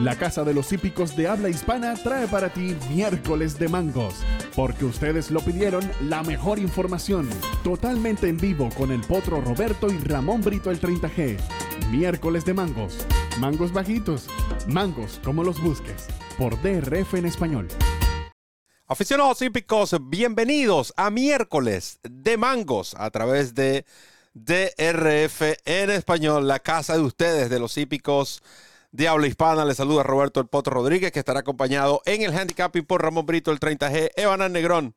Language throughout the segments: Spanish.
La Casa de los Hípicos de Habla Hispana trae para ti miércoles de mangos, porque ustedes lo pidieron la mejor información, totalmente en vivo con el Potro Roberto y Ramón Brito el 30G. Miércoles de mangos, mangos bajitos, mangos como los busques, por DRF en español. Aficionados hípicos, bienvenidos a miércoles de mangos a través de DRF en español, la casa de ustedes de los hípicos de habla hispana. Le saluda Roberto El Potro Rodríguez, que estará acompañado en el handicapping por Ramón Brito, el 30G. Evan Negrón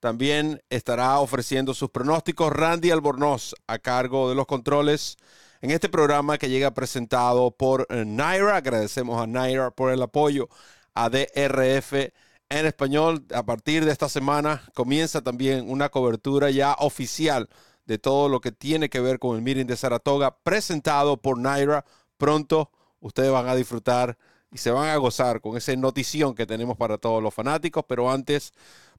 también estará ofreciendo sus pronósticos. Randy Albornoz a cargo de los controles en este programa que llega presentado por eh, Naira. Agradecemos a Naira por el apoyo a DRF en español. A partir de esta semana comienza también una cobertura ya oficial de todo lo que tiene que ver con el meeting de Saratoga, presentado por Naira. Pronto ustedes van a disfrutar y se van a gozar con esa notición que tenemos para todos los fanáticos. Pero antes,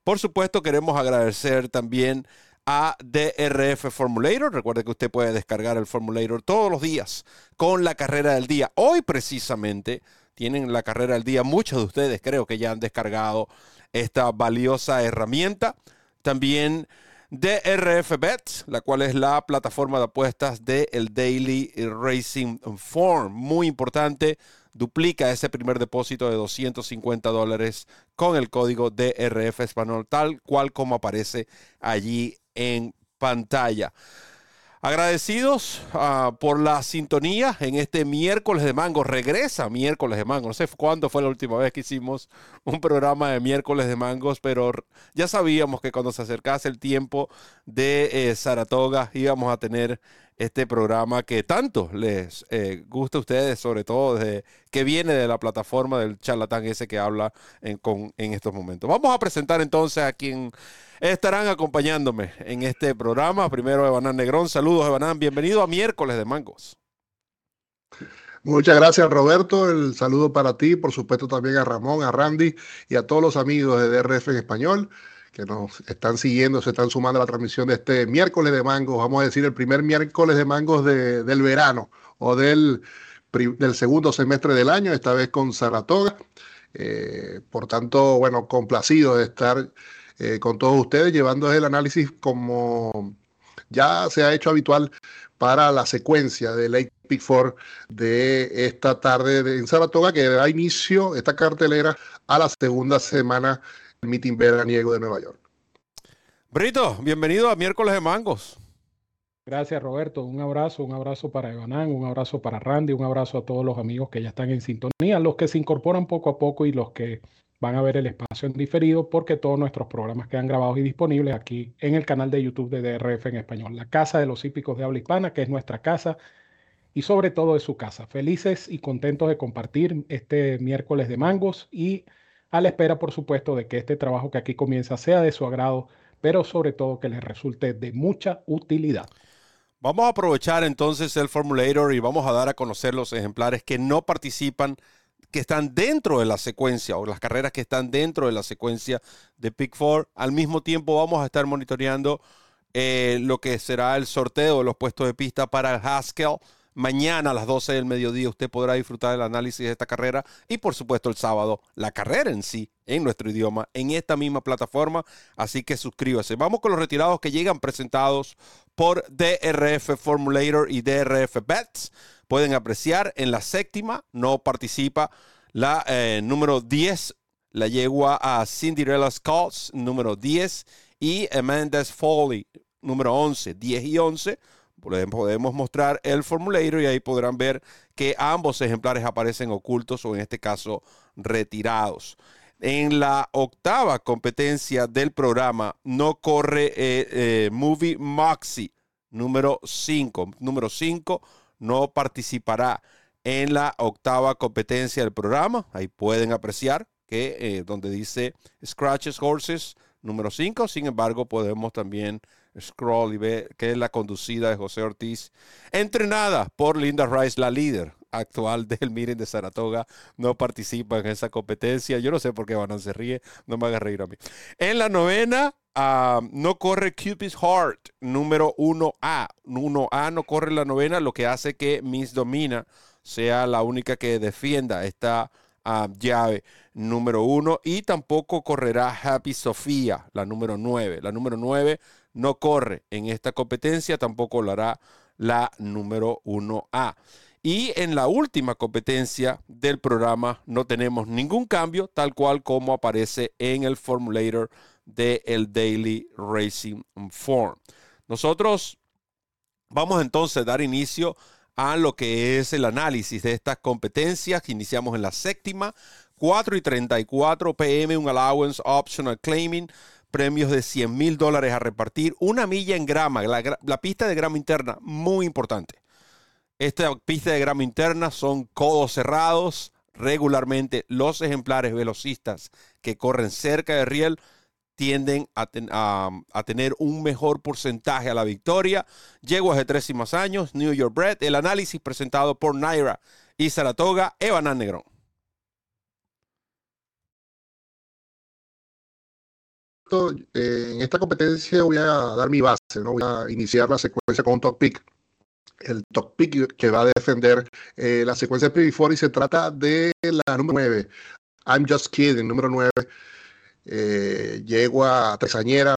por supuesto, queremos agradecer también a DRF Formulator. Recuerde que usted puede descargar el Formulator todos los días con la carrera del día. Hoy precisamente tienen la carrera del día. Muchos de ustedes creo que ya han descargado esta valiosa herramienta. También DRF Bets, la cual es la plataforma de apuestas del el Daily Racing Form. Muy importante, duplica ese primer depósito de 250 dólares con el código DRF Español, tal cual como aparece allí en pantalla. Agradecidos uh, por la sintonía en este miércoles de mango. Regresa miércoles de mango. No sé cuándo fue la última vez que hicimos un programa de miércoles de mangos, pero ya sabíamos que cuando se acercase el tiempo de eh, Saratoga íbamos a tener este programa que tanto les eh, gusta a ustedes, sobre todo desde que viene de la plataforma del charlatán ese que habla en, con, en estos momentos. Vamos a presentar entonces a quien estarán acompañándome en este programa. Primero, Evanán Negrón. Saludos, Evanán. Bienvenido a miércoles de Mangos. Muchas gracias, Roberto. El saludo para ti, por supuesto también a Ramón, a Randy y a todos los amigos de DRF en español que nos están siguiendo, se están sumando a la transmisión de este miércoles de mangos, vamos a decir el primer miércoles de mangos del verano o del, del, segundo semestre del año, esta vez con Saratoga. Eh, por tanto, bueno, complacido de estar eh, con todos ustedes llevando el análisis como ya se ha hecho habitual para la secuencia de Lake Pick Four de esta tarde en Saratoga, que da inicio esta cartelera a la segunda semana meeting veraniego de Nueva York. Brito, bienvenido a Miércoles de Mangos. Gracias, Roberto. Un abrazo, un abrazo para Evanán, un abrazo para Randy, un abrazo a todos los amigos que ya están en sintonía, los que se incorporan poco a poco y los que van a ver el espacio en diferido, porque todos nuestros programas quedan grabados y disponibles aquí en el canal de YouTube de DRF en español, la Casa de los Hípicos de Habla Hispana, que es nuestra casa y sobre todo es su casa. Felices y contentos de compartir este miércoles de mangos y a la espera, por supuesto, de que este trabajo que aquí comienza sea de su agrado, pero sobre todo que les resulte de mucha utilidad. Vamos a aprovechar entonces el formulator y vamos a dar a conocer los ejemplares que no participan, que están dentro de la secuencia o las carreras que están dentro de la secuencia de Pick Four. Al mismo tiempo vamos a estar monitoreando eh, lo que será el sorteo de los puestos de pista para el Haskell Mañana a las 12 del mediodía usted podrá disfrutar del análisis de esta carrera y por supuesto el sábado la carrera en sí en nuestro idioma en esta misma plataforma. Así que suscríbase. Vamos con los retirados que llegan presentados por DRF Formulator y DRF Bets. Pueden apreciar en la séptima, no participa la eh, número 10, la yegua a Cinderella Skulls, número 10, y Amanda's Foley, número 11, 10 y 11 podemos mostrar el formulario y ahí podrán ver que ambos ejemplares aparecen ocultos o en este caso retirados. En la octava competencia del programa no corre eh, eh, Movie Moxie número 5. Número 5 no participará en la octava competencia del programa. Ahí pueden apreciar que eh, donde dice Scratches Horses número 5. Sin embargo, podemos también scroll y ve que es la conducida de José Ortiz, entrenada por Linda Rice, la líder actual del Miren de Saratoga, no participa en esa competencia. Yo no sé por qué Banán se ríe, no me haga reír a mí. En la novena, ah, no corre Cupid's Heart, número 1A. 1A no corre la novena, lo que hace que Miss Domina sea la única que defienda esta ah, llave número uno y tampoco correrá Happy Sofía, la número nueve. La número nueve no corre en esta competencia, tampoco lo hará la número 1A. Y en la última competencia del programa no tenemos ningún cambio, tal cual como aparece en el formulator del el Daily Racing Form. Nosotros vamos entonces a dar inicio a lo que es el análisis de estas competencias que iniciamos en la séptima, 4 y 34 pm, un allowance optional claiming premios de 100 mil dólares a repartir, una milla en grama, la, pista de grama interna, muy importante. Esta pista de grama interna son codos cerrados. Regularmente los ejemplares velocistas que corren cerca de riel tienden a, tener un mejor porcentaje a la victoria. Yeguas de tres y más años, New York Bread, el análisis presentado por Naira y Saratoga, Evan Negrón. Eh, en esta competencia voy a dar mi base, ¿no? voy a iniciar la secuencia con un top pick. El top pick que va a defender eh, la secuencia de PB4 y se trata de la número 9, I'm Just Kidding, número 9. Eh, yegua tresañera,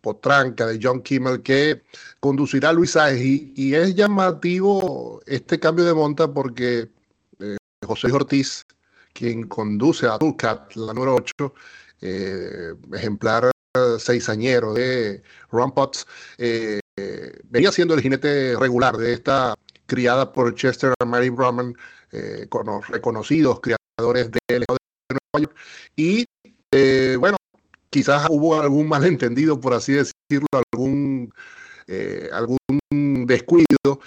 potranca de John Kimmel que conducirá Luis Sáez y, es llamativo este cambio de monta porque eh, José Ortiz, quien conduce a Tulcat, la número 8, eh, ejemplar seisañero de Ron Potts, eh, venía siendo el jinete regular de esta criada por Chester Mary Brahman, eh, con los reconocidos criadores de Nueva York. Y bueno, quizás hubo algún malentendido, por así decirlo, algún, algún descuido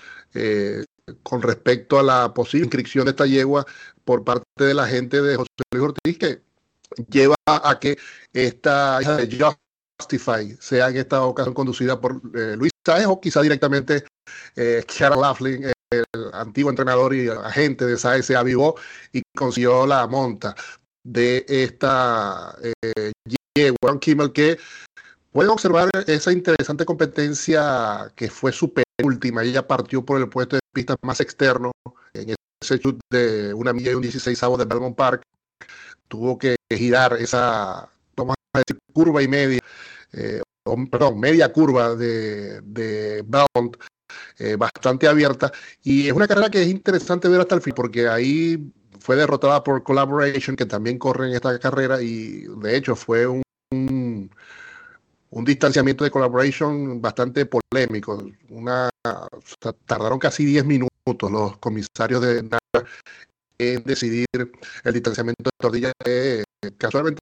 con respecto a la posible inscripción de esta yegua por parte de la gente de José Luis Ortiz, que lleva a que esta hija de Justify sea en esta ocasión conducida por eh, Luis Sáez o quizá directamente eh, Laughlin, el antiguo entrenador y agente de Sáez, se avivó y consiguió la monta de esta eh, Kimmel que puede observar esa interesante competencia que fue su penúltima. Ella partió por el puesto de pista más externo en ese chute de una milla y un 16 de Belmont Park tuvo que girar esa, vamos a decir, curva y media, eh, perdón, media curva de, de Bound, eh, bastante abierta. Y es una carrera que es interesante ver hasta el fin, porque ahí fue derrotada por Collaboration, que también corre en esta carrera, y de hecho fue un, un, distanciamiento de Collaboration bastante polémico. Una, tardaron casi 10 minutos los comisarios de en decidir el distanciamiento de tortilla que casualmente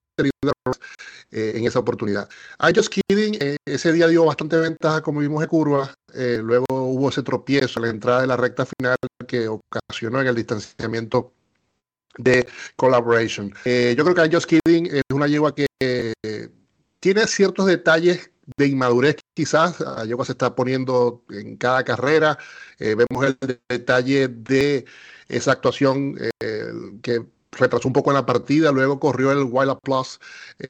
eh, en esa oportunidad. I just kidding, eh, ese día dio bastante ventaja como vimos en curva, eh, luego hubo ese tropiezo en la entrada de la recta final que ocasionó en el distanciamiento de collaboration. yo creo que I just kidding es una yegua que tiene ciertos detalles de inmadurez quizás, yegua se está poniendo en cada carrera, vemos el detalle de esa actuación eh, que retrasó un poco en la partida, luego corrió el Wild Plus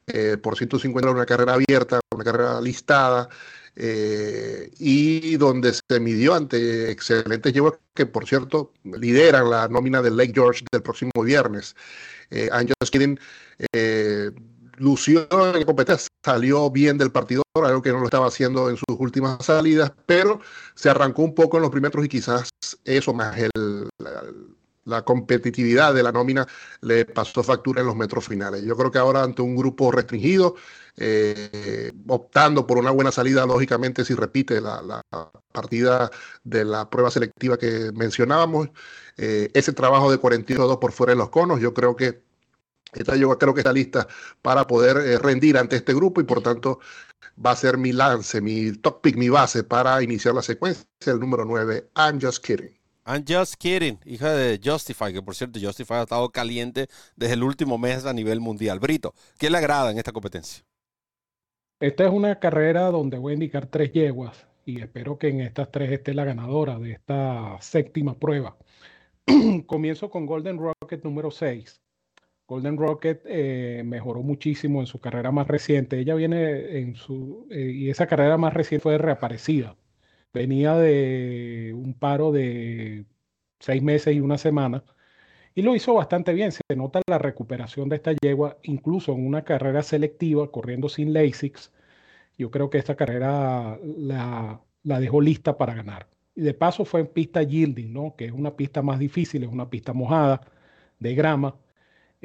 eh, por 150 una carrera abierta, una carrera listada, eh, y donde se midió ante excelentes llevos que, por cierto, lideran la nómina del Lake George del próximo viernes. Eh, Kidding lució en la competencia, salió bien del partido, algo que no lo estaba haciendo en sus últimas salidas, pero se arrancó un poco en los primeros y quizás eso más el, la, competitividad de la nómina le pasó factura en los metros finales. Yo creo que ahora ante un grupo restringido, eh, optando por una buena salida, lógicamente si repite la, partida de la prueba selectiva que mencionábamos, eh, ese trabajo de 42 por fuera de los conos, yo creo que esta yo creo que está lista para poder eh, rendir ante este grupo y por tanto va a ser mi lance, mi top pick, mi base para iniciar la secuencia, el número 9, I'm Just Kidding. I'm Just Kidding, hija de Justify, que por cierto Justify ha estado caliente desde el último mes a nivel mundial. Brito, ¿qué le agrada en esta competencia? Esta es una carrera donde voy a indicar tres yeguas y espero que en estas tres esté la ganadora de esta séptima prueba. Comienzo con Golden Rocket número 6. Golden Rocket eh, mejoró muchísimo en su carrera más reciente. Ella viene en su. Eh, y esa carrera más reciente fue reaparecida. Venía de un paro de seis meses y una semana. Y lo hizo bastante bien. Se nota la recuperación de esta yegua, incluso en una carrera selectiva, corriendo sin LASIX. Yo creo que esta carrera la, la dejó lista para ganar. Y de paso fue en pista yielding, ¿no? que es una pista más difícil, es una pista mojada de grama.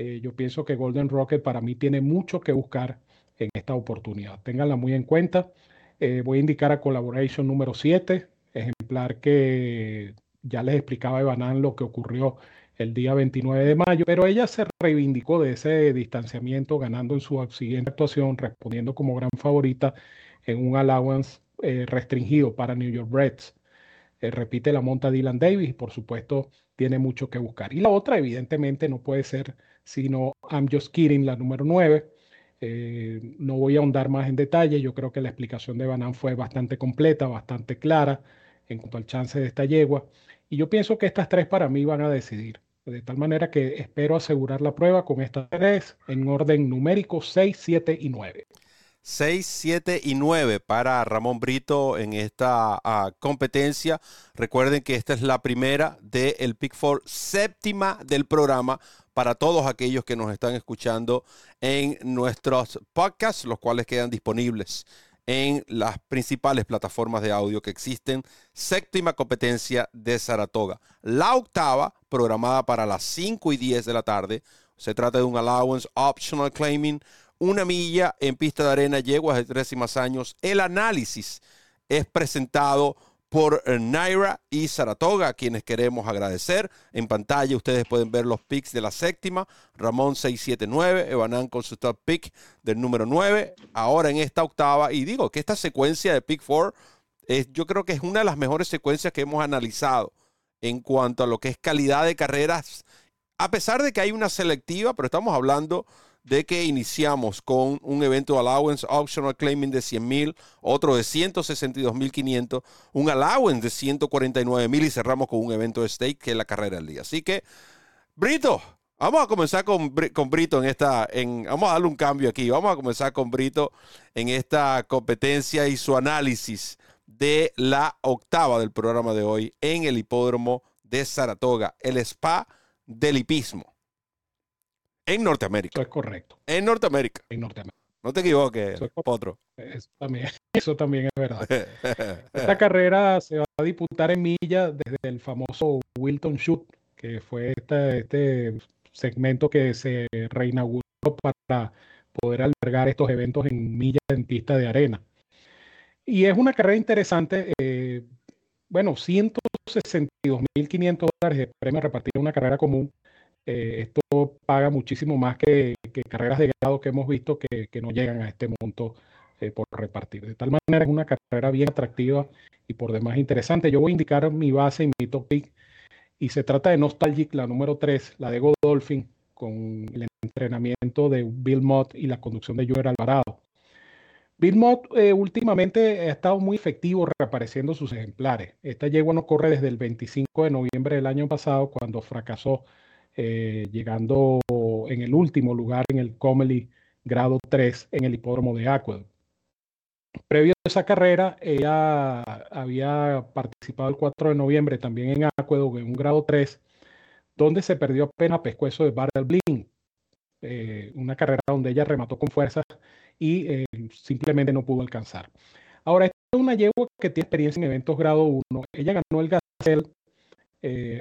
Eh, yo pienso que Golden Rocket para mí tiene mucho que buscar en esta oportunidad. Ténganla muy en cuenta. Eh, voy a indicar a Collaboration número 7, ejemplar que ya les explicaba Evanán lo que ocurrió el día 29 de mayo, pero ella se reivindicó de ese distanciamiento, ganando en su siguiente actuación, respondiendo como gran favorita en un allowance eh, restringido para New York Reds. Repite la monta Dylan Davis por supuesto tiene mucho que buscar. Y la otra evidentemente no puede ser sino I'm Just Kidding, la número 9. Eh, no voy a ahondar más en detalle, yo creo que la explicación de Banan fue bastante completa, bastante clara en cuanto al chance de esta yegua. Y yo pienso que estas tres para mí van a decidir. De tal manera que espero asegurar la prueba con estas tres en orden numérico 6, 7 y 9. 6, 7 y 9 para Ramón Brito en esta ah, competencia. Recuerden que esta es la primera del el Pick Four, séptima del programa para todos aquellos que nos están escuchando en nuestros podcasts, los cuales quedan disponibles en las principales plataformas de audio que existen. Séptima competencia de Saratoga. La octava, programada para las 5 y 10 de la tarde. Se trata de un allowance optional claiming, una milla en pista de arena, yeguas de tres y más años. El análisis es presentado por eh, Naira y Saratoga, a quienes queremos agradecer. En pantalla ustedes pueden ver los picks de la séptima. Ramón 679, Evanán con su top pick del número 9. Ahora en esta octava, y digo que esta secuencia de pick 4 es, yo creo que es una de las mejores secuencias que hemos analizado en cuanto a lo que es calidad de carreras. A pesar de que hay una selectiva, pero estamos hablando de que iniciamos con un evento allowance optional claiming de 100 mil, otro de 162 mil 500, un allowance de 149 mil y cerramos con un evento de stake que es la carrera del día. Así que, Brito, vamos a comenzar con, con Brito en esta, vamos a darle un cambio aquí, vamos a comenzar con Brito en esta competencia y su análisis de la octava del programa de hoy en el hipódromo de Saratoga, el spa del hipismo. En Norteamérica. Eso es correcto. En Norteamérica. En Norteamérica. No te equivoques, Potro. Eso también, eso también es verdad. Esta carrera se va a disputar en milla desde el famoso Wilton Shoot, que fue este, este segmento que se reinauguró para poder albergar estos eventos en millas en pista de arena. Y es una carrera interesante. Eh, bueno, 162.500 dólares de premio a repartir una carrera común eh, esto paga muchísimo más que, carreras de grado que hemos visto que, no llegan a este monto eh, por repartir. De tal manera es una carrera bien atractiva y por demás interesante. Yo voy a indicar mi base y mi top pick y se trata de Nostalgic, la número 3, la de Godolphin, con el entrenamiento de Bill Mott y la conducción de Joel Alvarado. Bill Mott eh, últimamente ha estado muy efectivo reapareciendo sus ejemplares. Esta yegua no corre desde el 25 de noviembre del año pasado cuando fracasó eh, llegando en el último lugar en el Comely grado 3 en el hipódromo de Aqueduct. Previo a esa carrera, ella había participado el 4 de noviembre también en Aqueduct en un grado 3, donde se perdió apenas pescuezo de Battle Bling, eh, una carrera donde ella remató con fuerzas y eh, simplemente no pudo alcanzar. Ahora, esta es una yegua que tiene experiencia en eventos grado 1. Ella ganó el Gazelle.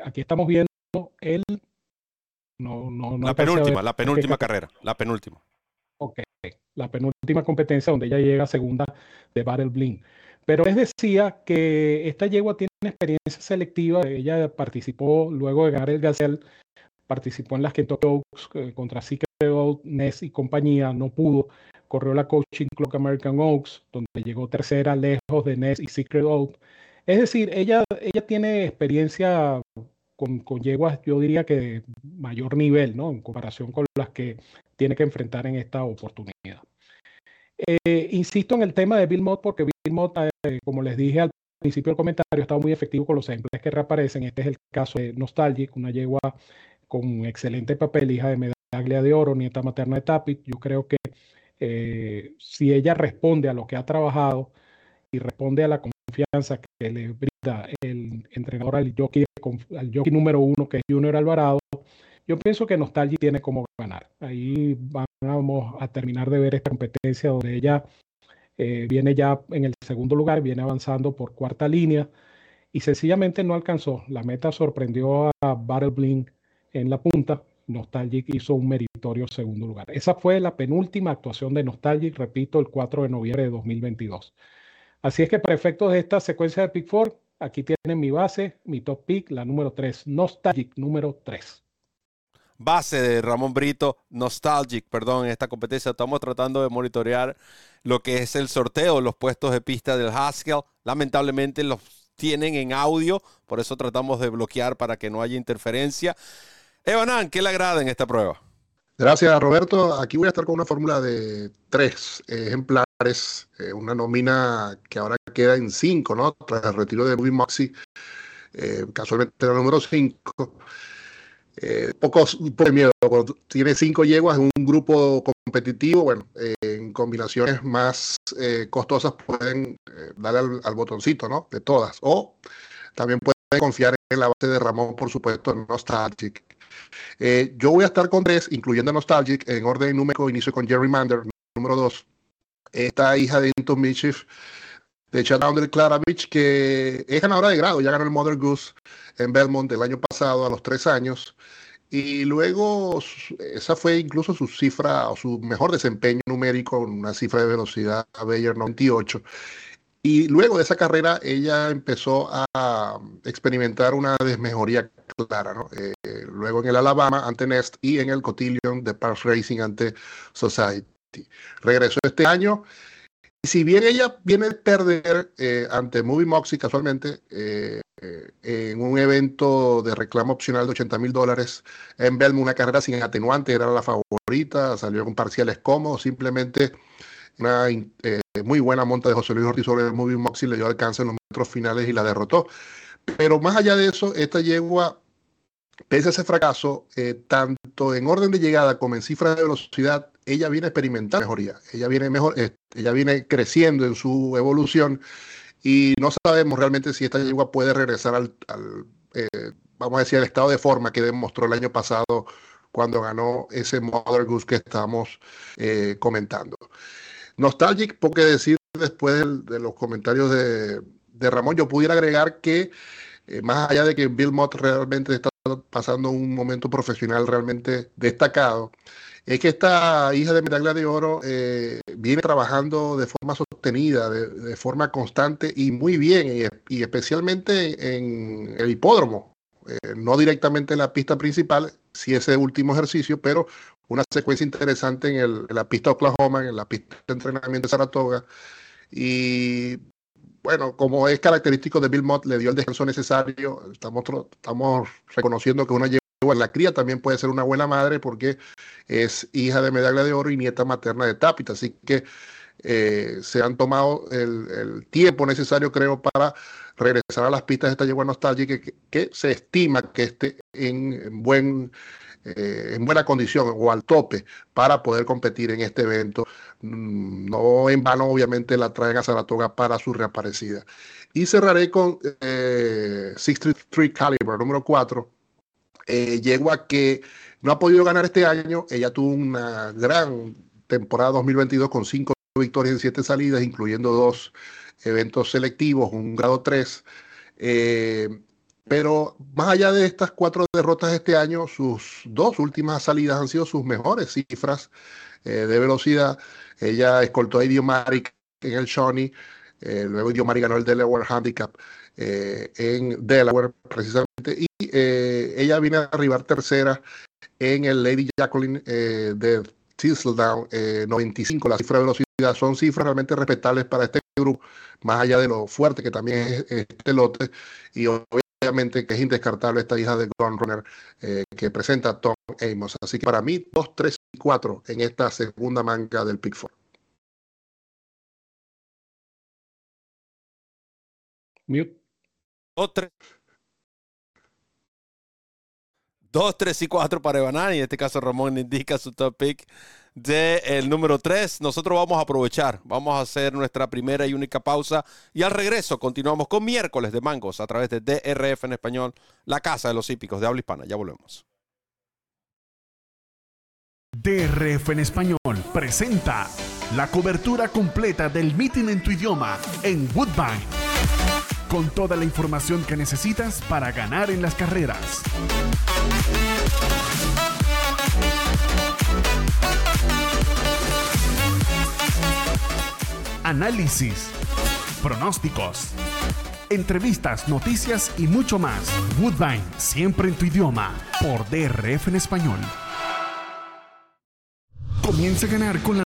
aquí estamos viendo el no, no, la penúltima, la penúltima carrera, la penúltima. Ok, la penúltima competencia donde ella llega segunda de Battle Bling. Pero les decía que esta yegua tiene una experiencia selectiva. Ella participó luego de ganar el Gazelle, participó en las Kentucky Oaks eh, contra Secret Oaks, Ness y compañía, no pudo. Corrió la Coaching Clock American Oaks, donde llegó tercera lejos de Ness y Secret Oaks. Es decir, ella, ella tiene experiencia con, yeguas, yo diría que de mayor nivel, ¿no? En comparación con las que tiene que enfrentar en esta oportunidad. Eh, insisto en el tema de Bill Mott porque Bill Mott, eh, como les dije al principio del comentario, ha estado muy efectivo con los ejemplos que reaparecen. Este es el caso de Nostalgic, una yegua con excelente papel, hija de medalla de oro, nieta materna de Tapit. Yo creo que eh, si ella responde a lo que ha trabajado y responde a la confianza que le brinda el entrenador al jockey al jockey número uno, que es Junior Alvarado, yo pienso que Nostalgia tiene como ganar. Ahí vamos a terminar de ver esta competencia donde ella eh, viene ya en el segundo lugar, viene avanzando por cuarta línea y sencillamente no alcanzó. La meta sorprendió a Battle Bling en la punta. Nostalgic hizo un meritorio segundo lugar. Esa fue la penúltima actuación de Nostalgic, repito, el 4 de noviembre de 2022. Así es que para efectos de esta secuencia de Pick 4, aquí tienen mi base, mi top pick, la número 3, Nostalgic número 3 base de Ramón Brito, Nostalgic, perdón, en esta competencia. Estamos tratando de monitorear lo que es el sorteo, los puestos de pista del Haskell. Lamentablemente los tienen en audio, por eso tratamos de bloquear para que no haya interferencia. Evanan, ¿qué le agrada en esta prueba? Gracias, Roberto. Aquí voy a estar con una fórmula de tres ejemplares, eh, una nómina que ahora queda en cinco, ¿no? Tras el retiro de Movie Moxie, eh, casualmente la número cinco. Eh, poco, miedo, tiene cinco yeguas en un grupo competitivo, bueno, en combinaciones más costosas pueden darle al, al, botoncito, ¿no? De todas. O también pueden confiar en la base de Ramón, por supuesto, en Nostalgic. Eh, yo voy a estar con tres, incluyendo Nostalgic, en orden numérico. Inicio con Jerry Mander, número dos. Esta hija de Inton Mitchell, de Clara Klaravich, que es ganadora de grado. Ya ganó el Mother Goose en Belmont el año pasado, a los tres años. Y luego, esa fue incluso su cifra o su mejor desempeño numérico, una cifra de velocidad a Bayer 98. Y luego de esa carrera, ella empezó a experimentar una desmejoría clara, ¿no? Eh, luego en el Alabama ante Nest y en el Cotillion de Parks Racing ante Society. Regresó este año. Y si bien ella viene a perder eh, ante Movie Moxie casualmente eh, en un evento de reclamo opcional de 80 mil dólares en Belmont, una carrera sin atenuante, era la favorita, salió con parciales cómodos, simplemente una eh, muy buena monta de José Luis Ortiz sobre Movie Moxie, le dio alcance en los metros finales y la derrotó. Pero más allá de eso, esta yegua, pese a ese fracaso, eh, tanto en orden de llegada como en cifra de velocidad, ella viene experimentando mejoría. Ella viene, mejor, eh, ella viene creciendo en su evolución y no sabemos realmente si esta yegua puede regresar al, vamos a decir, al estado de forma que demostró el año pasado cuando ganó ese Mother Goose que estamos comentando. Nostalgic, porque decir después de, los comentarios de, Ramón, yo pudiera agregar que eh, más allá de que Bill Mott realmente está pasando un momento profesional realmente destacado, es que esta hija de medalla de oro eh, viene trabajando de forma sostenida, de, forma constante y muy bien, y, especialmente en el hipódromo, eh, no directamente en la pista principal, si ese último ejercicio, pero una secuencia interesante en, la pista Oklahoma, en la pista de entrenamiento de Saratoga. Y bueno, como es característico de Bill Mott, le dio el descanso necesario. Estamos, estamos reconociendo que una en la cría también puede ser una buena madre porque es hija de medalla de oro y nieta materna de Tapita. Así que eh, se han tomado el, tiempo necesario, creo, para regresar a las pistas de esta yegua nostálgica que, que se estima que esté en buen eh, en buena condición o al tope para poder competir en este evento. Mm, no en vano, obviamente, la traen a Saratoga para su reaparecida. Y cerraré con eh, 63 Caliber, número 4. Eh, yegua que no ha podido ganar este año. Ella tuvo una gran temporada 2022 con 5 victorias en 7 salidas, incluyendo dos eventos selectivos, un grado 3. Eh, pero más allá de estas cuatro derrotas este año, sus dos últimas salidas han sido sus mejores cifras eh, de velocidad. Ella escoltó a Idiomari en el Shawnee, eh, luego Idiomari ganó el Delaware Handicap eh, en Delaware precisamente, y ella viene a arribar tercera en el Lady Jacqueline de Thistledown 95. La cifra de velocidad son cifras realmente respetables para este grupo, más allá de lo fuerte que también es este lote, y obviamente que es indescartable esta hija de Gunrunner eh, que presenta Tom Amos. Así que para mí, 2, 3 y 4 en esta segunda manga del Pick 4. Mute. 2, 3. 2, 3 y 4 para Evanán. Y en este caso Ramón indica su top pick del el número 3. Nosotros vamos a aprovechar. Vamos a hacer nuestra primera y única pausa. Y al regreso continuamos con miércoles de mangos a través de DRF en español, la casa de los hípicos de habla hispana. Ya volvemos. DRF en español presenta la cobertura completa del meeting en tu idioma en Woodbine. Con toda la información que necesitas para ganar en las carreras. Análisis, pronósticos, entrevistas, noticias y mucho más. Woodbine, siempre en tu idioma, por DRF en español. Comienza a ganar con la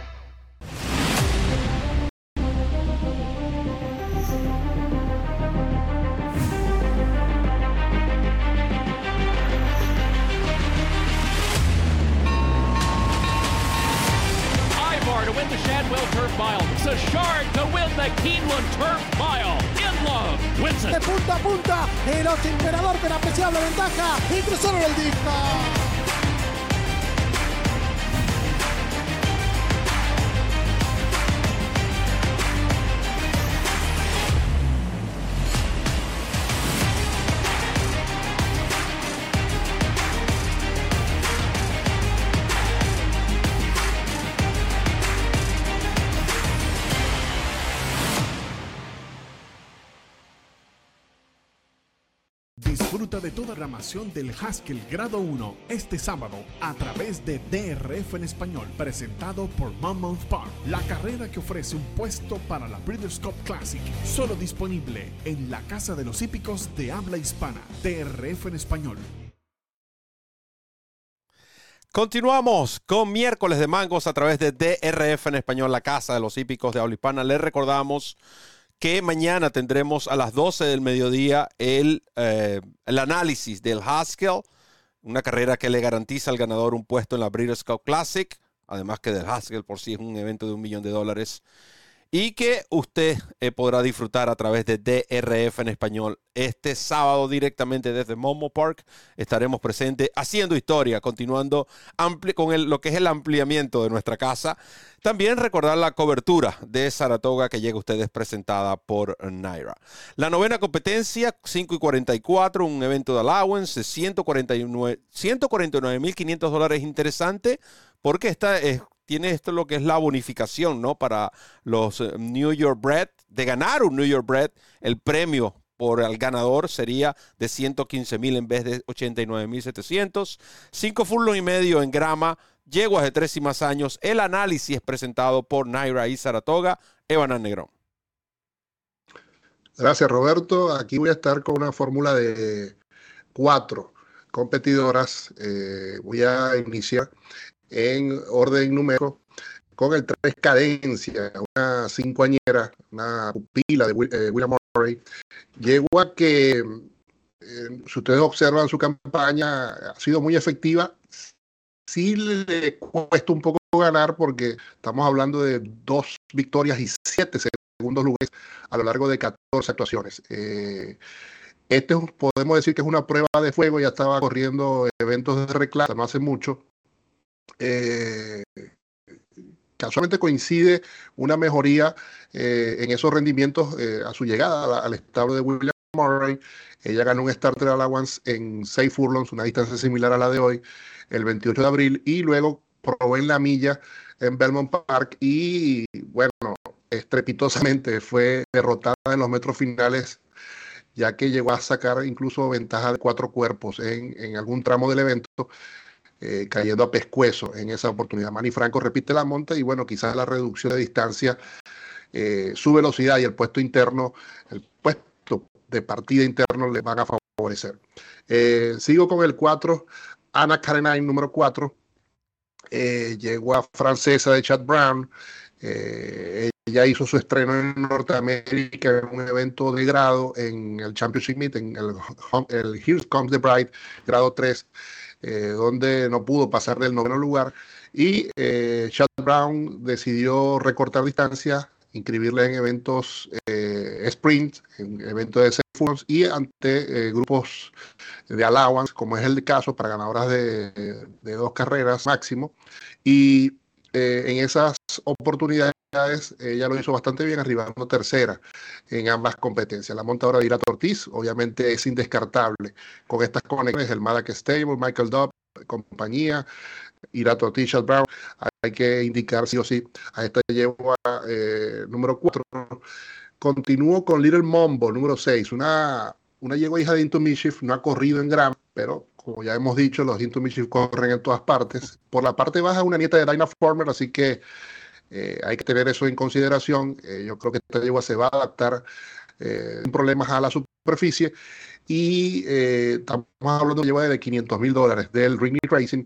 Apreciable ventaja, inclusive el disco. De toda ramación del Haskell Grado 1 este sábado a través de DRF en español, presentado por Monmouth Park. La carrera que ofrece un puesto para la Breeders' Cup Classic, solo disponible en la Casa de los Hípicos de habla hispana. DRF en español. Continuamos con miércoles de mangos a través de DRF en español, la casa de los hípicos de habla hispana. Les recordamos que mañana tendremos a las 12 del mediodía el, eh, el análisis del Haskell, una carrera que le garantiza al ganador un puesto en la Breeders' Cup Classic, además que del Haskell por sí es un evento de un millón de dólares, y que usted eh, podrá disfrutar a través de DRF en español. Este sábado directamente desde Momo Park estaremos presentes haciendo historia, continuando con lo que es el ampliamiento de nuestra casa. También recordar la cobertura de Saratoga que llega a ustedes presentada por Naira. La novena competencia, 5 y 44, un evento de allowance de 149 149.500 dólares interesante porque esta es, tiene esto lo que es la bonificación, ¿no? Para los eh, New York Bread, de ganar un New York Bread, el premio por el ganador sería de 115 mil en vez de 89 mil 700. Cinco furlong y medio en grama, yeguas de tres y más años. El análisis es presentado por Naira y Saratoga, Evan Negrón. Gracias, Roberto. Aquí voy a estar con una fórmula de cuatro competidoras. Eh, voy a iniciar en orden numérico con el tres cadencia, una cincoañera, una pupila de eh, William Murray. Yegua que, eh, si ustedes observan su campaña, ha sido muy efectiva. Sí le cuesta un poco ganar porque estamos hablando de dos victorias y siete segundos lugares a lo largo de 14 actuaciones. Eh, este podemos decir que es una prueba de fuego, ya estaba corriendo eventos de reclamo no hace mucho. Eh, casualmente coincide una mejoría eh, en esos rendimientos eh, a su llegada al establo de William Murray. Ella ganó un starter allowance en 6 furlongs, una distancia similar a la de hoy, el 28 de abril, y luego probó en la milla en Belmont Park y, bueno, estrepitosamente fue derrotada en los metros finales ya que llegó a sacar incluso ventaja de cuatro cuerpos en algún tramo del evento. Eh, cayendo a pescuezo en esa oportunidad. Manny Franco repite la monta y bueno, quizás la reducción de distancia, eh, su velocidad y el puesto interno, el puesto de partida interno le van a favorecer. Eh, sigo con el 4, Ana Karenine, número 4. llegó a francesa de Chad Brown. ella hizo su estreno en Norteamérica en un evento de grado en el Championship Meet, en el, el Here Comes the Bride, grado 3. Eh, donde no pudo pasar del noveno lugar. Y eh, Chad Brown decidió recortar distancia, inscribirle en eventos eh, sprint, en eventos de seis y ante eh, grupos de allowance, como es el caso para ganadoras de, de dos carreras máximo. Y en esas oportunidades ella lo hizo bastante bien, arribando tercera en ambas competencias. La montadora de Irato Ortiz, obviamente, es indescartable con estas conexiones, el Madak Stable, Michael Dobb, compañía, Irato Ortiz, Brown. Hay que indicar sí o sí a esta yegua eh, número 4. Continúo con Little Mombo, número 6, una, una yegua hija de Into Mischief, no ha corrido en gran, pero como ya hemos dicho, los Into Mischief corren en todas partes. Por la parte baja, una nieta de Dinah Former, así que eh, hay que tener eso en consideración. Eh, yo creo que esta yegua se va a adaptar eh, sin problemas a la superficie. Y estamos hablando de yegua de 500 mil dólares del Ring Racing,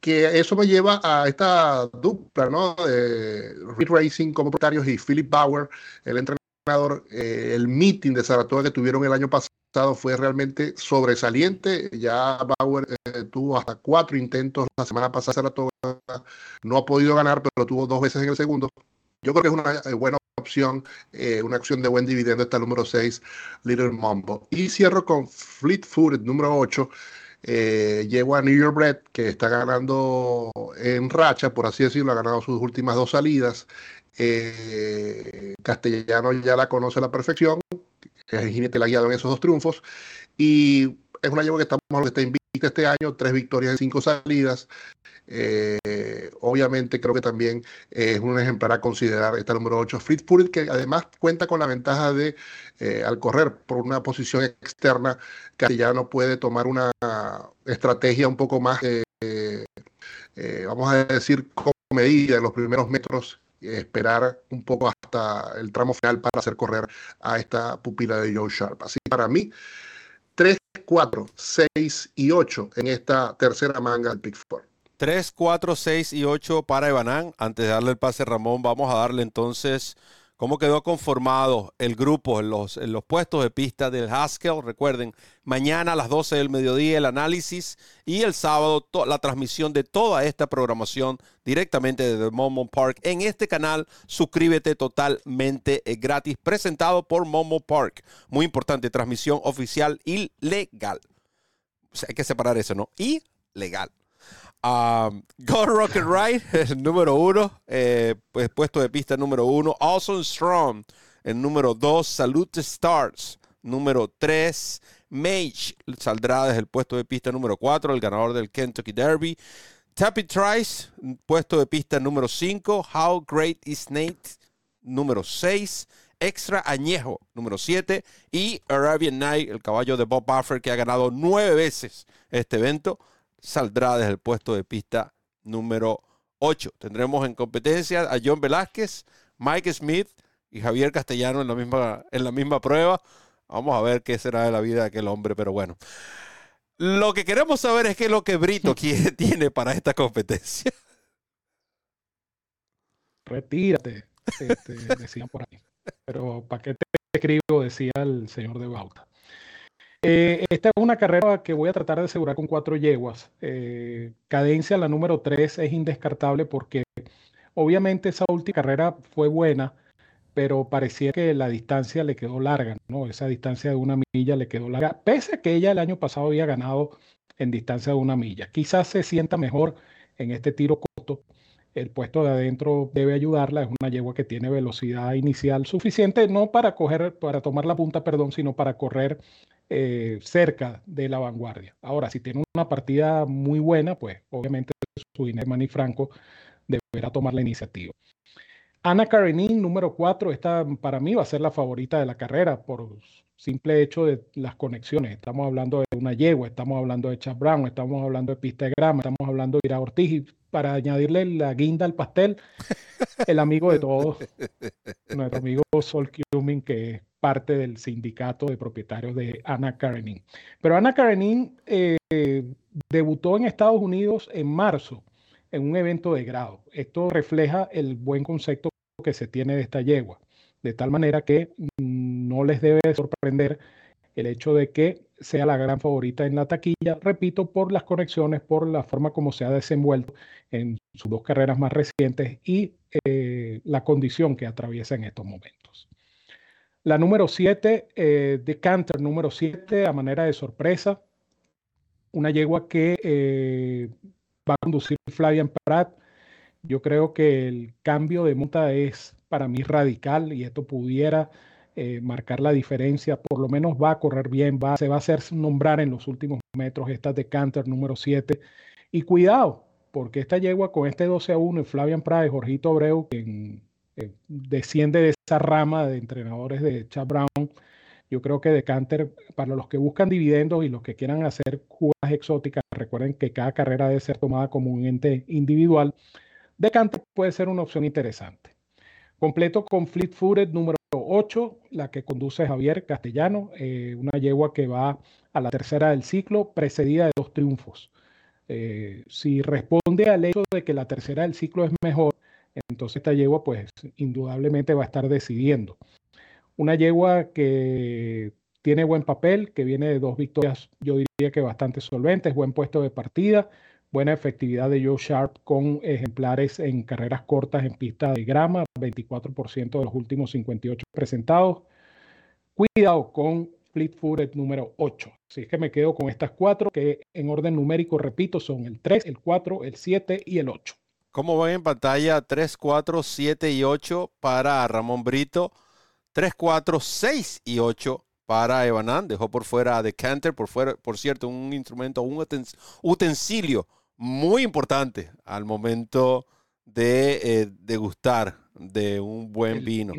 que eso me lleva a esta dupla, ¿no? De Ring Racing como propietarios y Philip Bauer, el entrenador. el meeting de Saratoga que tuvieron el año pasado fue realmente sobresaliente. Ya Bauer eh, tuvo hasta cuatro intentos la semana pasada, no ha podido ganar, pero tuvo dos veces en el segundo. Yo creo que es una eh, buena opción, eh, una acción de buen dividendo está el número 6, Little Mumbo. Y cierro con Fleet Food, número 8. llego a New York Bread, que está ganando en racha, por así decirlo, ha ganado sus últimas dos salidas. Castellano ya la conoce a la perfección, el jinete la ha guiado en esos dos triunfos. Y es una yegua que estamos que está invicta este año, tres victorias en cinco salidas. Eh, obviamente creo que también es un ejemplar a considerar esta número 8, Fritz Purit, que además cuenta con la ventaja de, eh, al correr por una posición externa, que ya no puede tomar una estrategia un poco más, eh, vamos a decir, medida en los primeros metros esperar un poco hasta el tramo final para hacer correr a esta pupila de Joe Sharp. Así para mí, 3, 4, 6 y 8 en esta tercera manga del Pick 4. 3, 4, 6 y 8 para Evanán. Antes de darle el pase a Ramón, vamos a darle entonces cómo quedó conformado el grupo en los, los puestos de pista del Haskell. Recuerden, mañana a las 12 del mediodía el análisis y el sábado la transmisión de toda esta programación directamente desde Momo Park. En este canal, suscríbete totalmente gratis, presentado por Momo Park. Muy importante, transmisión oficial y legal. hay que separar eso, ¿no? Y legal. Um, Go Rocket Ride, el número uno, eh, pues puesto de pista número uno. Awesome Strong, el número dos. Salute Stars, número tres. Mage saldrá desde el puesto de pista número cuatro, el ganador del Kentucky Derby. Tappy Trice, puesto de pista número cinco. How Great is Nate, número seis. Extra Añejo, número 7, y Arabian Night, el caballo de Bob Buffer, que ha ganado nueve veces este evento, saldrá desde el puesto de pista número 8. Tendremos en competencia a John Velázquez, Mike Smith y Javier Castellano en la misma, en la misma prueba. Vamos a ver qué será de la vida de aquel hombre, pero bueno. Lo que queremos saber es qué es lo que Brito tiene para esta competencia. Retírate, este, decían por ahí. Pero ¿para qué te escribo? Decía el señor de Bauta. Eh, esta es una carrera que voy a tratar de asegurar con cuatro yeguas. Eh, cadencia, la número tres, es indescartable porque obviamente esa última carrera fue buena, pero parecía que la distancia le quedó larga, ¿no? Esa distancia de una milla le quedó larga, pese a que ella el año pasado había ganado en distancia de una milla. Quizás se sienta mejor en este tiro corto. El puesto de adentro debe ayudarla. Es una yegua que tiene velocidad inicial suficiente, no para coger, para tomar la punta, perdón, sino para correr eh, cerca de la vanguardia. Ahora, si tiene una partida muy buena, pues obviamente su Manny Franco deberá tomar la iniciativa. Ana Karenin, número 4, esta para mí va a ser la favorita de la carrera por simple hecho de las conexiones. Estamos hablando de una yegua, estamos hablando de Chad Brown, estamos hablando de pista de grama, estamos hablando de Ira Ortiz y para añadirle la guinda al pastel, el amigo de todos, nuestro amigo Sol Cumming, que es parte del sindicato de propietarios de Ana Karenin. Pero Ana Karenin eh, debutó en Estados Unidos en marzo en un evento de grado. Esto refleja el buen concepto que se tiene de esta yegua, de tal manera que no les debe sorprender el hecho de que sea la gran favorita en la taquilla, repito, por las conexiones, por la forma como se ha desenvuelto en sus dos carreras más recientes y eh, la condición que atraviesa en estos momentos. La número 7, eh, Canter número 7, a manera de sorpresa, una yegua que eh, va a conducir Flavian Pratt. Yo creo que el cambio de monta es para mí radical y esto pudiera eh, marcar la diferencia. Por lo menos va a correr bien, va, se va a hacer nombrar en los últimos metros esta de Canter número 7. Y cuidado, porque esta yegua con este 12 a 1 y Flavian Pratt y Jorgito Abreu, quien eh, desciende de esa rama de entrenadores de Chad Brown, yo creo que Decanter, para los que buscan dividendos y los que quieran hacer jugadas exóticas, recuerden que cada carrera debe ser tomada como un ente individual. Decanter puede ser una opción interesante. Completo con Fleet Footed número 8, la que conduce Javier Castellano, eh, una yegua que va a la tercera del ciclo, precedida de dos triunfos. Eh, si responde al hecho de que la tercera del ciclo es mejor, entonces esta yegua pues indudablemente va a estar decidiendo. Una yegua que tiene buen papel, que viene de dos victorias, yo diría que bastante solventes, buen puesto de partida, buena efectividad de Joe Sharp con ejemplares en carreras cortas en pista de grama, 24% de los últimos 58 presentados. Cuidado con Fleet Footed número 8. Así es que me quedo con estas cuatro que en orden numérico, repito, son el 3, el 4, el 7 y el 8. ¿Cómo ven en pantalla 3, 4, 7 y 8 para Ramón Brito? 3, 4, 6 y 8 para Evanan. Dejó por fuera a Decanter, por, fuera, por cierto, un instrumento, un utensilio muy importante al momento de eh, degustar de un buen vino.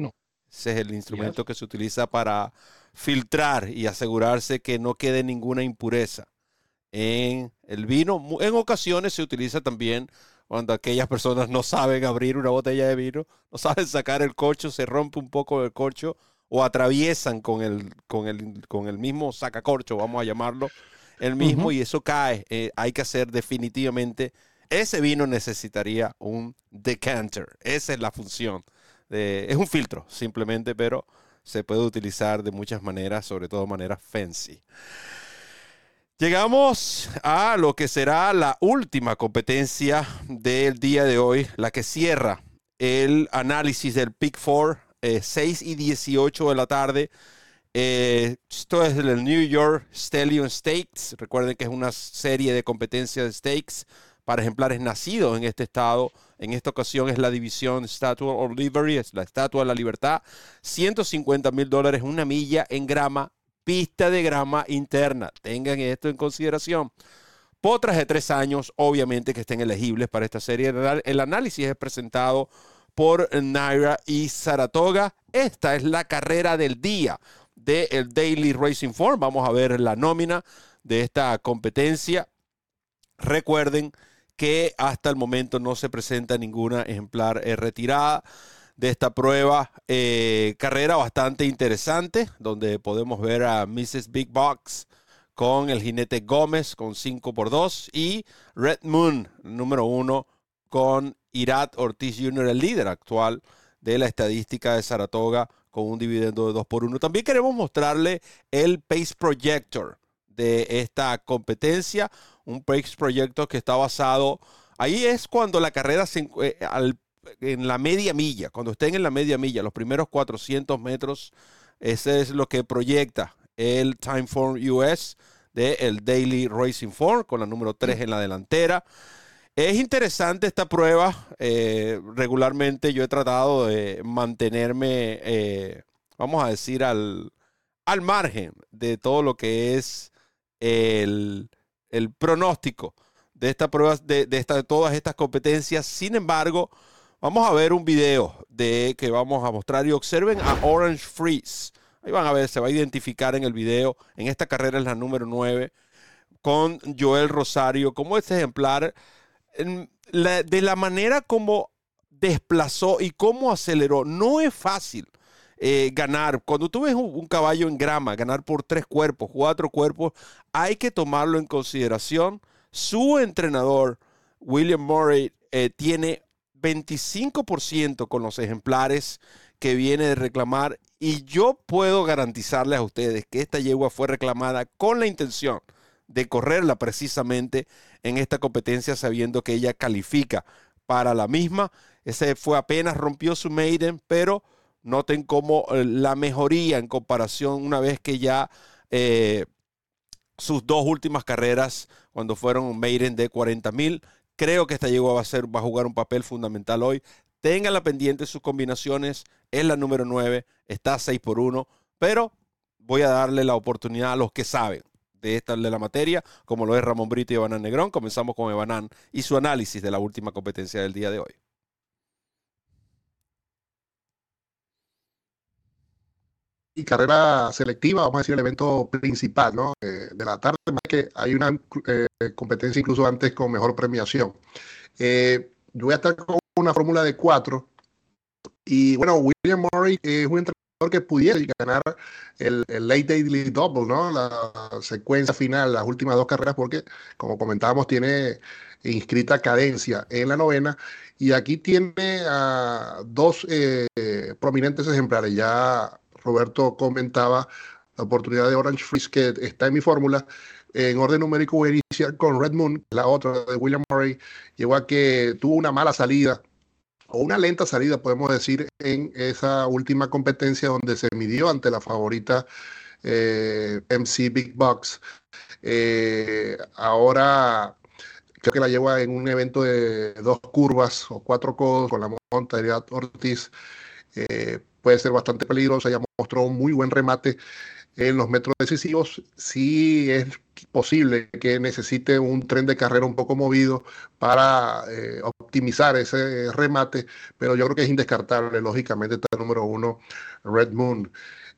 Ese es el instrumento que se utiliza para filtrar y asegurarse que no quede ninguna impureza en el vino. En ocasiones se utiliza también cuando aquellas personas no saben abrir una botella de vino, no saben sacar el corcho, se rompe un poco el corcho o atraviesan con el, con el, con el mismo sacacorcho, vamos a llamarlo, el mismo, y eso cae. Eh, hay que hacer definitivamente, ese vino necesitaría un decanter, esa es la función. es un filtro simplemente, pero se puede utilizar de muchas maneras, sobre todo maneras fancy. Llegamos a lo que será la última competencia del día de hoy, la que cierra el análisis del Pick 4, 6 y 18 de la tarde. Eh, esto es el New York Stallion Stakes. Recuerden que es una serie de competencias de stakes para ejemplares nacidos en este estado. En esta ocasión es la división Statue of Liberty, es la Estatua de la Libertad. 150 mil dólares, una milla en grama pista de grama interna. Tengan esto en consideración. Potras de tres años, obviamente que estén elegibles para esta serie. El análisis es presentado por Naira y Saratoga. Esta es la carrera del día del Daily Racing Form. Vamos a ver la nómina de esta competencia. Recuerden que hasta el momento no se presenta ninguna ejemplar retirada de esta prueba. Eh, carrera bastante interesante, donde podemos ver a Mrs. Big Box con el jinete Gómez con 5 por 2 y Red Moon, número 1, con Irat Ortiz Jr., el líder actual de la estadística de Saratoga, con un dividendo de 2 por 1. También queremos mostrarle el Pace Projector de esta competencia, un Pace Projector que está basado, ahí es cuando la carrera se, eh, en la media milla, cuando estén en la media milla, los primeros 400 metros, ese es lo que proyecta el Timeform US de el Daily Racing Form con la número 3 en la delantera. Es interesante esta prueba. Eh, regularmente yo he tratado de mantenerme, eh, vamos a decir, al, al, margen de todo lo que es el, el pronóstico de esta prueba, de, de, de todas estas competencias. Sin embargo, vamos a ver un video de que vamos a mostrar y observen a Orange Freeze. Ahí van a ver, se va a identificar en el video. En esta carrera es la número 9 con Joel Rosario como este ejemplar de la manera como desplazó y cómo aceleró. No es fácil eh, ganar. Cuando tú ves un, caballo en grama, ganar por tres cuerpos, cuatro cuerpos, hay que tomarlo en consideración. Su entrenador, William Murray, eh, tiene 25% con los ejemplares que viene de reclamar y yo puedo garantizarles a ustedes que esta yegua fue reclamada con la intención de correrla precisamente en esta competencia sabiendo que ella califica para la misma. Ese fue apenas rompió su maiden, pero noten cómo eh, la mejoría en comparación una vez que ya eh, sus dos últimas carreras, cuando fueron maiden de 40 mil, creo que esta va a, ser, va a jugar un papel fundamental hoy. Ténganla pendiente sus combinaciones, es la número 9, está 6 por 1, pero voy a darle la oportunidad a los que saben de esta de la materia, como lo es Ramón Brito y Ebanán Negrón. Comenzamos con Ebanán y su análisis de la última competencia del día de hoy. Y carrera selectiva, vamos a decir, el evento principal ¿no? Eh, de la tarde, más que hay una eh, competencia incluso antes con mejor premiación. Eh, yo voy a estar con una fórmula de cuatro. Y bueno, William Murray es un que pudiera ganar el, Late Daily Double, ¿no? La secuencia final, las últimas dos carreras, porque, como comentábamos, tiene inscrita cadencia en la novena. Y aquí tiene a dos eh, prominentes ejemplares. Ya Roberto comentaba la oportunidad de Orange Freeze, que está en mi fórmula. En orden numérico voy a iniciar con Red Moon, la otra de William Murray. Llegó a que tuvo una mala salida o una lenta salida, podemos decir, en esa última competencia donde se midió ante la favorita eh, MC Big Box. Eh, ahora creo que la lleva en un evento de dos curvas o cuatro codos con la monta Ortiz. Eh, puede ser bastante peligrosa, ya mostró un muy buen remate en los metros decisivos, sí es posible que necesite un tren de carrera un poco movido para eh, optimizar ese remate, pero yo creo que es indescartable, lógicamente, está el número uno, Red Moon.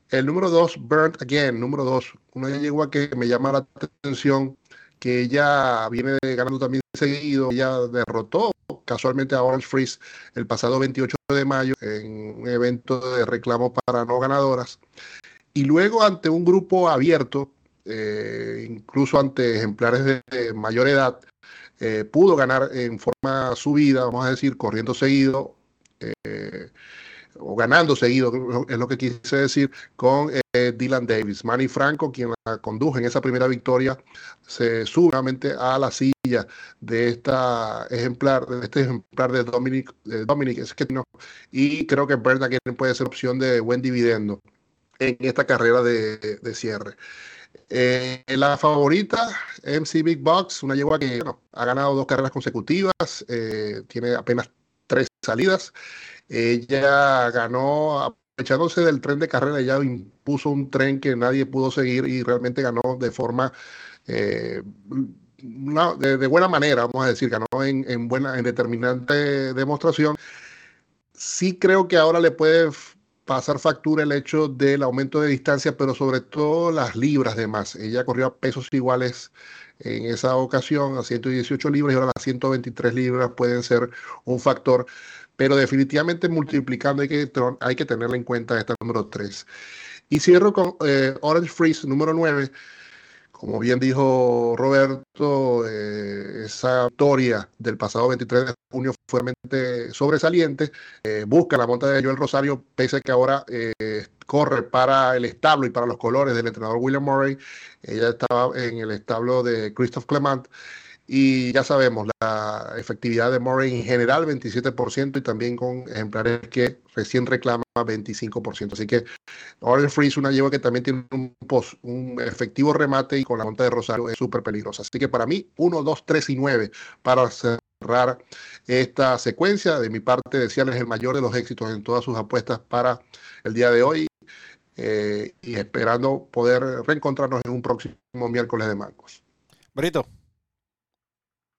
El número dos, Burnt Again, número dos, una yegua que me llama la atención, que ella viene ganando también seguido, ella derrotó casualmente a Orange Freeze el pasado 28 de mayo en un evento de reclamo para no ganadoras. Y luego ante un grupo abierto, eh, incluso ante ejemplares de, mayor edad, eh, pudo ganar en forma subida, vamos a decir, corriendo seguido, eh, o ganando seguido, es lo que quise decir, con Dylan Davis. Manny Franco, quien la condujo en esa primera victoria, se sube a la silla de esta ejemplar, de este ejemplar de Dominic, Dominic y creo que Berna puede ser opción de buen dividendo en esta carrera de, cierre. Eh, la favorita, MC Big Box, una yegua que ha ganado dos carreras consecutivas, eh, tiene apenas tres salidas. Ella ganó aprovechándose del tren de carrera, ella impuso un tren que nadie pudo seguir y realmente ganó de forma eh, de, buena manera, vamos a decir, ganó en, en, buena, en determinante demostración. Sí creo que ahora le puede pasar factura el hecho del aumento de distancia, pero sobre todo las libras de más. Ella corrió a pesos iguales en esa ocasión, a 118 libras, y ahora las 123 libras pueden ser un factor, pero definitivamente multiplicando hay que, hay que tenerla en cuenta esta número 3. Y cierro con eh, Orange Freeze número 9 Como bien dijo Roberto, eh, esa victoria del pasado 23 de junio fue realmente sobresaliente. Eh, busca la monta de Joel Rosario, pese a que ahora eh, corre para el establo y para los colores del entrenador William Murray. Ella estaba en el establo de Christophe Clement. Y ya sabemos, la efectividad de Murray en general 27% y también con ejemplares que recién reclama 25%. Así que Orange Freeze, una yegua que también tiene un, post, un efectivo remate y con la monta de Rosario es súper peligrosa. Así que para mí, 1, 2, 3 y 9 para cerrar esta secuencia. De mi parte, desearles el mayor de los éxitos en todas sus apuestas para el día de hoy eh, y esperando poder reencontrarnos en un próximo miércoles de Marcos. Brito.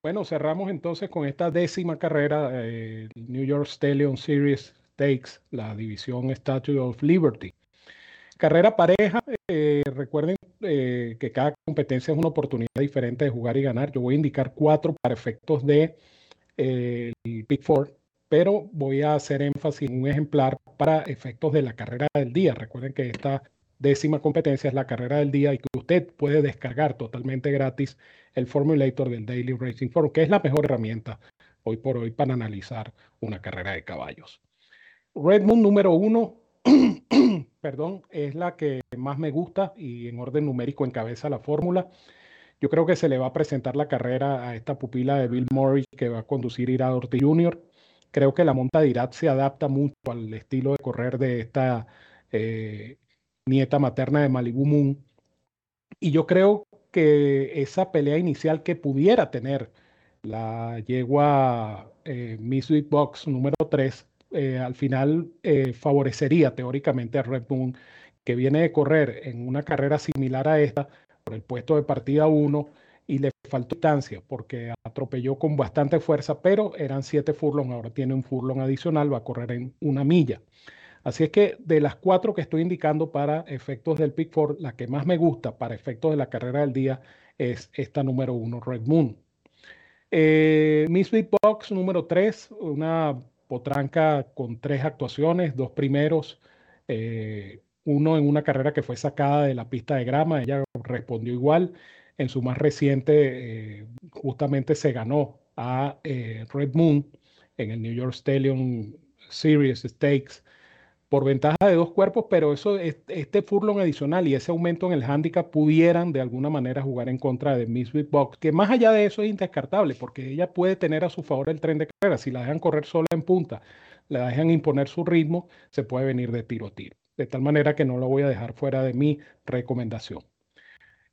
Bueno, cerramos entonces con esta décima carrera, eh, New York Stallion Series Stakes, la división Statue of Liberty. Carrera pareja, eh, recuerden eh, que cada competencia es una oportunidad diferente de jugar y ganar. Yo voy a indicar cuatro para efectos de el Big Four, pero voy a hacer énfasis en un ejemplar para efectos de la carrera del día. Recuerden que esta décima competencia es la carrera del día y que usted puede descargar totalmente gratis el Formulator del Daily Racing Forum, que es la mejor herramienta hoy por hoy para analizar una carrera de caballos. Red Moon número uno, perdón, es la que más me gusta y en orden numérico encabeza la fórmula. Yo creo que se le va a presentar la carrera a esta pupila de Bill Murray que va a conducir Irad Ortiz Jr. Creo que la monta de Irad se adapta mucho al estilo de correr de esta eh, nieta materna de Malibu Moon. Y yo creo que esa pelea inicial que pudiera tener la yegua eh, Miss Sweet Box número 3, eh, al final eh, favorecería teóricamente a Red Moon, que viene de correr en una carrera similar a esta, por el puesto de partida 1, y le faltó distancia porque atropelló con bastante fuerza, pero eran siete furlong, ahora tiene un furlong adicional, va a correr en una milla. Así es que de las cuatro que estoy indicando para efectos del Pick Four, la que más me gusta para efectos de la carrera del día es esta número uno, Red Moon. Eh, Miss Big Box número tres, una potranca con tres actuaciones, dos primeros, eh, uno en una carrera que fue sacada de la pista de grama, ella respondió igual. En su más reciente, eh, justamente se ganó a Red Moon en el New York Stallion Series Stakes por ventaja de dos cuerpos, pero eso, este furlong adicional y ese aumento en el handicap pudieran de alguna manera jugar en contra de Miss Big Box, que más allá de eso es indescartable, porque ella puede tener a su favor el tren de carrera. Si la dejan correr sola en punta, la dejan imponer su ritmo, se puede venir de tiro a tiro. De tal manera que no lo voy a dejar fuera de mi recomendación.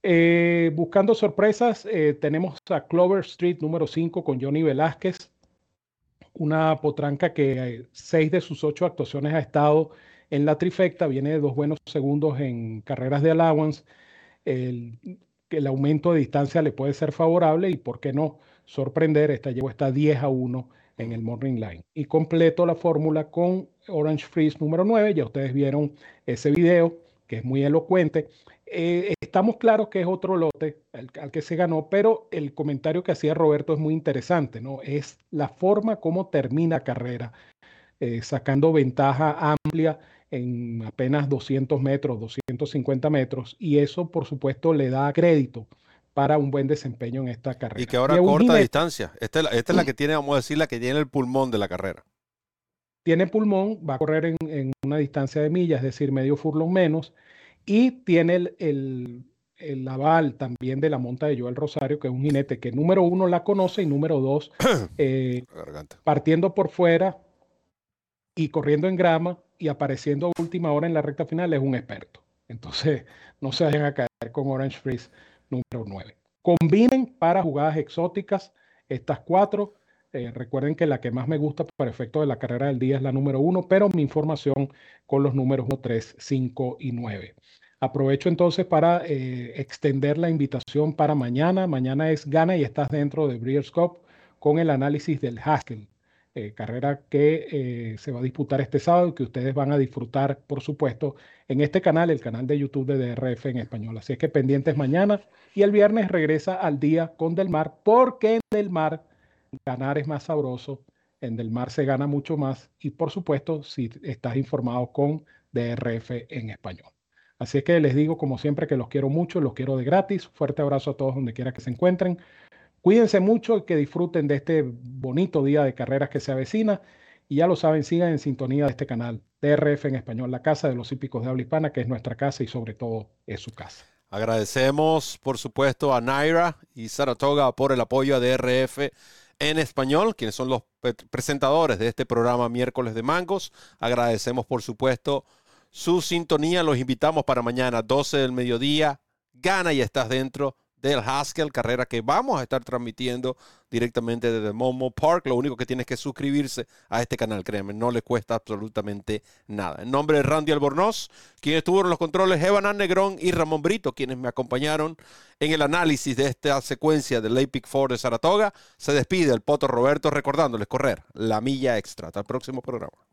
Eh, buscando sorpresas, eh, tenemos a Clover Street número 5 con Johnny Velázquez una potranca que seis de sus ocho actuaciones ha estado en la trifecta, viene de dos buenos segundos en carreras de allowance. El, el aumento de distancia le puede ser favorable y, ¿por qué no? Sorprender, esta llevo está 10 a 1 en el Morning Line. Y completo la fórmula con Orange Freeze número 9, ya ustedes vieron ese video que es muy elocuente. Eh, estamos claros que es otro lote al, que se ganó, pero el comentario que hacía Roberto es muy interesante, ¿no? Es la forma como termina carrera, eh, sacando ventaja amplia en apenas 200 metros, 250 metros, y eso por supuesto le da crédito para un buen desempeño en esta carrera. Y que ahora corta distancia. Esta, es la que tiene, vamos a decir, la que tiene el pulmón de la carrera. Tiene pulmón, va a correr en, en una distancia de millas, es decir, medio furlong menos y tiene el, el, aval también de la monta de Joel Rosario, que es un jinete que número uno la conoce y número dos, eh, partiendo por fuera y corriendo en grama y apareciendo a última hora en la recta final, es un experto. Entonces, no se vayan a caer con Orange Freeze número 9. Combinen para jugadas exóticas estas cuatro. Eh, recuerden que la que más me gusta para efecto de la carrera del día es la número uno, pero mi información con los números 3, 5 y 9. Aprovecho entonces para eh, extender la invitación para mañana. Mañana es Gana y estás dentro de Breeders' Cup con el análisis del Haskell, eh, carrera que se va a disputar este sábado y que ustedes van a disfrutar, por supuesto, en este canal, el canal de YouTube de DRF en español. Así es que pendientes mañana y el viernes regresa al día con Del Mar, porque en Del Mar ganar es más sabroso, en Del Mar se gana mucho más y, por supuesto, si estás informado con DRF en español. Así que les digo, como siempre, que los quiero mucho, los quiero de gratis. Fuerte abrazo a todos donde quiera que se encuentren. Cuídense mucho y que disfruten de este bonito día de carreras que se avecina. Y ya lo saben, sigan en sintonía de este canal, TRF en español, la casa de los hípicos de habla hispana, que es nuestra casa y sobre todo es su casa. Agradecemos, por supuesto, a Naira y Saratoga por el apoyo a DRF en español, quienes son los presentadores de este programa miércoles de mangos. Agradecemos, por supuesto, su sintonía. Los invitamos para mañana, 12 del mediodía. Gana y estás dentro del Haskell, carrera que vamos a estar transmitiendo directamente desde Momo Park. Lo único que tienes que suscribirse a este canal, créeme, no le cuesta absolutamente nada. En nombre de Randy Albornoz, quien estuvo en los controles, Evan Negrón y Ramón Brito, quienes me acompañaron en el análisis de esta secuencia del Epic Four de Saratoga, se despide el Poto Roberto recordándoles correr la milla extra. Hasta el próximo programa.